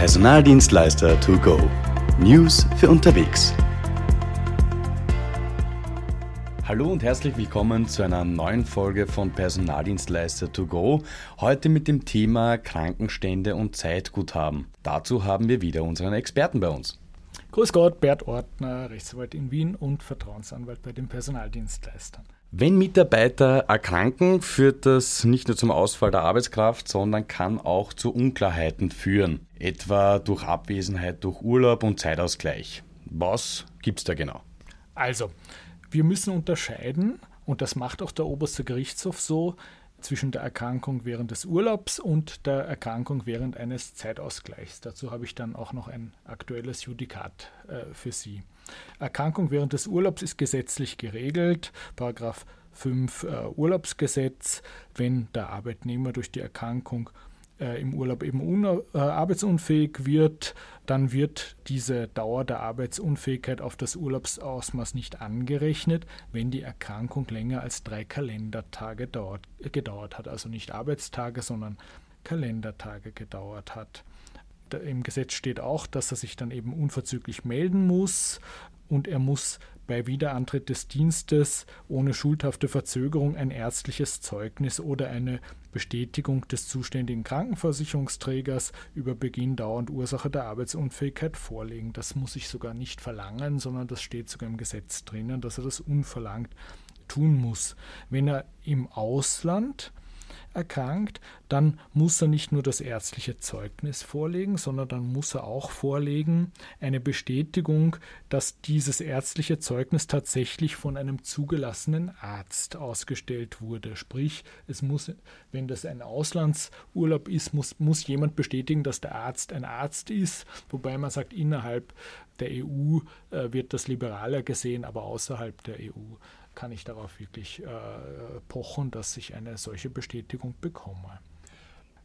Personaldienstleister to go. News für unterwegs. Hallo und herzlich willkommen zu einer neuen Folge von Personaldienstleister to go. Heute mit dem Thema Krankenstände und Zeitguthaben. Dazu haben wir wieder unseren Experten bei uns. Grüß Gott, Bert Ortner, Rechtsanwalt in Wien und Vertrauensanwalt bei den Personaldienstleistern. Wenn Mitarbeiter erkranken, führt das nicht nur zum Ausfall der Arbeitskraft, sondern kann auch zu Unklarheiten führen, etwa durch Abwesenheit durch Urlaub und Zeitausgleich. Was gibt es da genau? Also, wir müssen unterscheiden, und das macht auch der oberste Gerichtshof so, zwischen der Erkrankung während des Urlaubs und der Erkrankung während eines Zeitausgleichs. Dazu habe ich dann auch noch ein aktuelles Judikat äh, für Sie. Erkrankung während des Urlaubs ist gesetzlich geregelt, Paragraph 5 äh, Urlaubsgesetz, wenn der Arbeitnehmer durch die Erkrankung äh, im Urlaub eben äh, arbeitsunfähig wird, dann wird diese Dauer der Arbeitsunfähigkeit auf das Urlaubsausmaß nicht angerechnet, wenn die Erkrankung länger als drei Kalendertage dauert, gedauert hat. Also nicht Arbeitstage, sondern Kalendertage gedauert hat. Im Gesetz steht auch, dass er sich dann eben unverzüglich melden muss und er muss bei Wiederantritt des Dienstes ohne schuldhafte Verzögerung ein ärztliches Zeugnis oder eine Bestätigung des zuständigen Krankenversicherungsträgers über Beginn, Dauer und Ursache der Arbeitsunfähigkeit vorlegen. Das muss ich sogar nicht verlangen, sondern das steht sogar im Gesetz drinnen, dass er das unverlangt tun muss. Wenn er im Ausland erkrankt, dann muss er nicht nur das ärztliche Zeugnis vorlegen, sondern dann muss er auch vorlegen eine Bestätigung, dass dieses ärztliche Zeugnis tatsächlich von einem zugelassenen Arzt ausgestellt wurde. Sprich, es muss, wenn das ein Auslandsurlaub ist, muss, muss jemand bestätigen, dass der Arzt ein Arzt ist, wobei man sagt, innerhalb der EU äh, wird das liberaler gesehen, aber außerhalb der EU kann ich darauf wirklich äh, pochen, dass ich eine solche Bestätigung bekomme.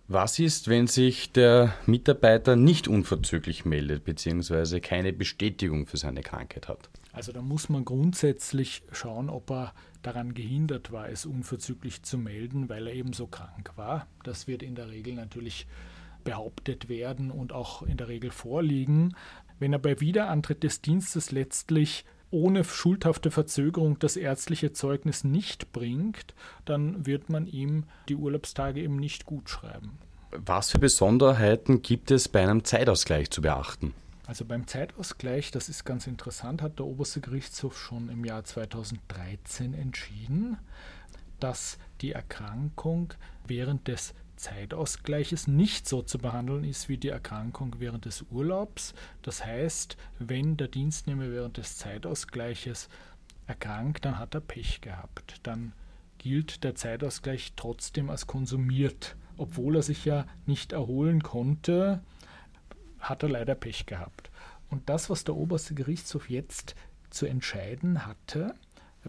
Was ist, wenn sich der Mitarbeiter nicht unverzüglich meldet bzw. keine Bestätigung für seine Krankheit hat? Also da muss man grundsätzlich schauen, ob er daran gehindert war, es unverzüglich zu melden, weil er eben so krank war. Das wird in der Regel natürlich behauptet werden und auch in der Regel vorliegen. Wenn er bei Wiederantritt des Dienstes letztlich ohne schuldhafte Verzögerung das ärztliche Zeugnis nicht bringt, dann wird man ihm die Urlaubstage eben nicht gut schreiben. Was für Besonderheiten gibt es bei einem Zeitausgleich zu beachten? Also beim Zeitausgleich, das ist ganz interessant, hat der oberste Gerichtshof schon im Jahr 2013 entschieden, dass die Erkrankung während des Zeitausgleiches nicht so zu behandeln ist wie die Erkrankung während des Urlaubs. Das heißt, wenn der Dienstnehmer während des Zeitausgleiches erkrankt, dann hat er Pech gehabt. Dann gilt der Zeitausgleich trotzdem als konsumiert. Obwohl er sich ja nicht erholen konnte, hat er leider Pech gehabt. Und das, was der oberste Gerichtshof jetzt zu entscheiden hatte,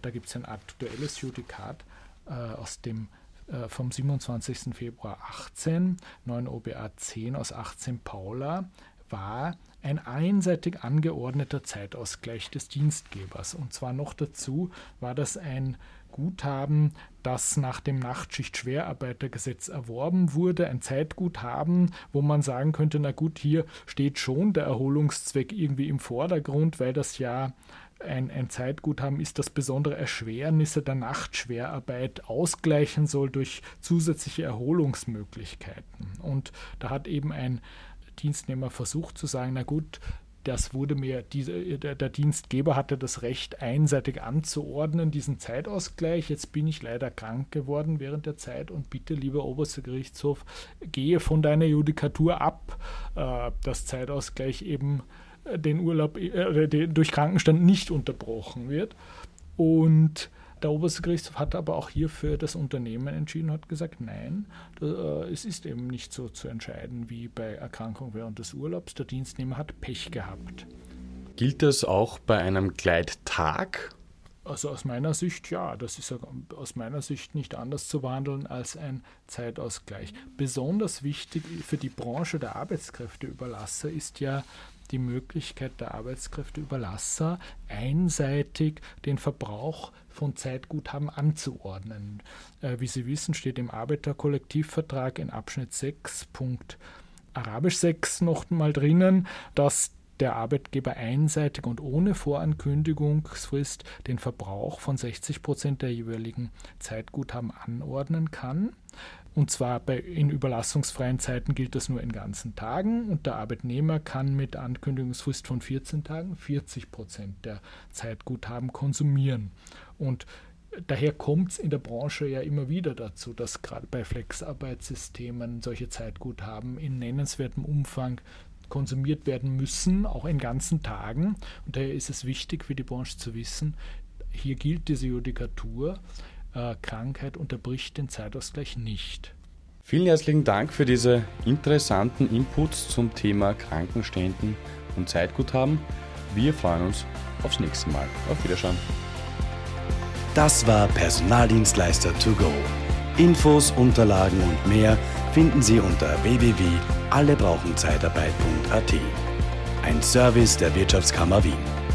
da gibt es ein aktuelles Judikat äh, aus dem äh, vom 27. Februar 18, 9 OBA 10 aus 18 Paula, war ein einseitig angeordneter Zeitausgleich des Dienstgebers. Und zwar noch dazu war das ein Guthaben, das nach dem Nachtschicht-Schwerarbeitergesetz erworben wurde, ein Zeitguthaben, wo man sagen könnte, na gut, hier steht schon der Erholungszweck irgendwie im Vordergrund, weil das ja ein, ein Zeitguthaben ist, das besondere Erschwernisse der Nachtschwerarbeit ausgleichen soll durch zusätzliche Erholungsmöglichkeiten. Und da hat eben ein Dienstnehmer versucht zu sagen, na gut, das wurde mir, der, der, Dienstgeber hatte das Recht einseitig anzuordnen, diesen Zeitausgleich. Jetzt bin ich leider krank geworden während der Zeit und bitte, lieber oberster Gerichtshof, gehe von deiner Judikatur ab, äh, dass Zeitausgleich eben den Urlaub äh, den, durch Krankenstand nicht unterbrochen wird. Und der oberste Gerichtshof hat aber auch hierfür das Unternehmen entschieden, hat gesagt, nein, äh, es ist eben nicht so zu entscheiden wie bei Erkrankung während des Urlaubs. Der Dienstnehmer hat Pech gehabt. Gilt das auch bei einem Gleittag? Also aus meiner Sicht ja, das ist aus meiner Sicht nicht anders zu behandeln als ein Zeitausgleich. Besonders wichtig für die Branche der Arbeitskräfteüberlasser ist ja die Möglichkeit der Arbeitskräfteüberlasser, einseitig den Verbrauch von Zeitguthaben anzuordnen. Äh, wie Sie wissen, steht im Arbeiterkollektivvertrag in Abschnitt 6.1 Arabisch 6 noch mal drinnen, dass der Arbeitgeber einseitig und ohne Vorankündigungsfrist den Verbrauch von 60 Prozent der jeweiligen Zeitguthaben anordnen kann. Und zwar bei, in überlassungsfreien Zeiten gilt das nur in ganzen Tagen und der Arbeitnehmer kann mit Ankündigungsfrist von 14 Tagen 40 Prozent der Zeitguthaben konsumieren. Und daher kommt es in der Branche ja immer wieder dazu, dass gerade bei Flexarbeitssystemen solche Zeitguthaben in nennenswertem Umfang konsumiert werden müssen, auch in ganzen Tagen. Und daher ist es wichtig für die Branche zu wissen, hier gilt diese Judikatur, äh, Krankheit unterbricht den Zeitausgleich nicht. Vielen herzlichen Dank für diese interessanten Inputs zum Thema Krankenständen und Zeitguthaben. Wir freuen uns aufs nächste Mal. Auf Wiederschauen. Das war Personaldienstleister to go. Infos, Unterlagen und mehr finden Sie unter www.allebrauchenzeitarbeit.at. Ein Service der Wirtschaftskammer Wien.